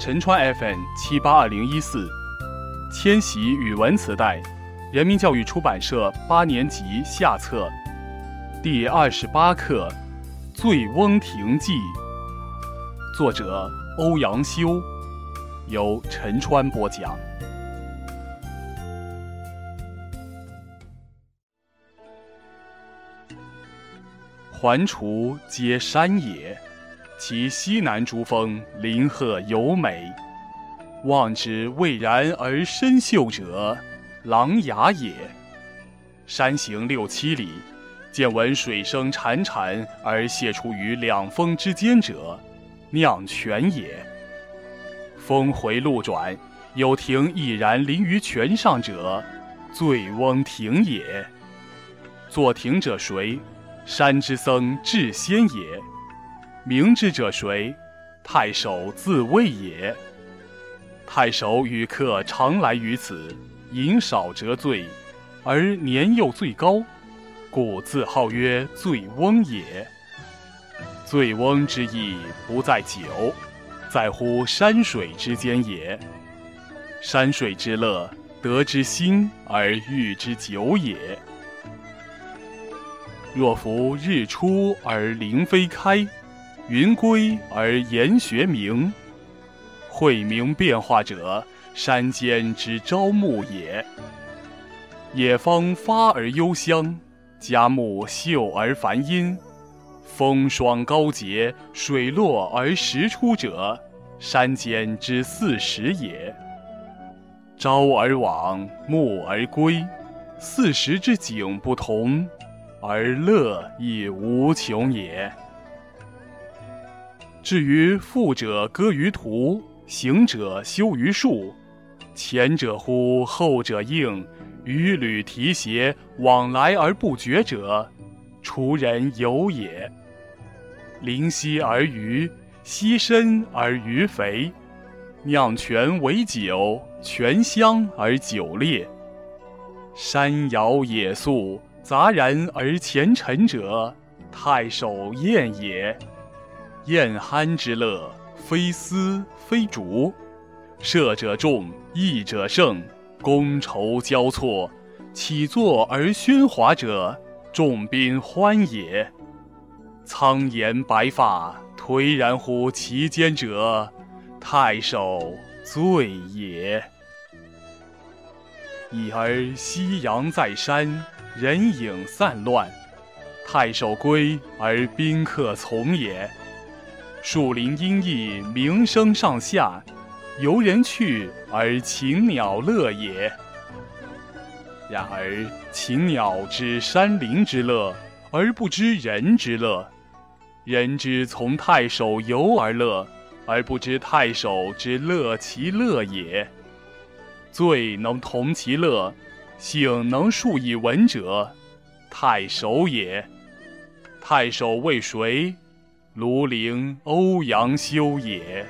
陈川 FM 七八二零一四，千禧语文磁带，人民教育出版社八年级下册，第二十八课《醉翁亭记》，作者欧阳修，由陈川播讲。环滁皆山也。其西南诸峰，林壑尤美。望之蔚然而深秀者，琅琊也。山行六七里，见闻水声潺潺而泻出于两峰之间者，酿泉也。峰回路转，有亭翼然临于泉上者，醉翁亭也。作亭者谁？山之僧智仙也。明之者谁？太守自谓也。太守与客常来于此，饮少辄醉，而年又最高，故自号曰醉翁也。醉翁之意不在酒，在乎山水之间也。山水之乐，得之心而寓之酒也。若夫日出而林霏开。云归而岩穴明，晦明变化者，山间之朝暮也。野芳发而幽香，佳木秀而繁阴，风霜高洁，水落而石出者，山间之四时也。朝而往，暮而归，四时之景不同，而乐亦无穷也。至于富者歌于途，行者休于树，前者呼，后者应，与履提携，往来而不绝者，滁人游也。临溪而渔，溪深而鱼肥，酿泉为酒，泉香而酒冽。山肴野蔌，杂然而前陈者，太守宴也。宴酣之乐，非丝非竹，射者中，弈者胜，觥筹交错，起坐而喧哗者，众宾欢也。苍颜白发，颓然乎其间者，太守醉也。已而夕阳在山，人影散乱，太守归而宾客从也。树林阴翳，鸣声上下，游人去而禽鸟乐也。然而禽鸟知山林之乐，而不知人之乐；人之从太守游而乐，而不知太守之乐其乐也。醉能同其乐，醒能述以文者，太守也。太守谓谁？庐陵欧阳修也。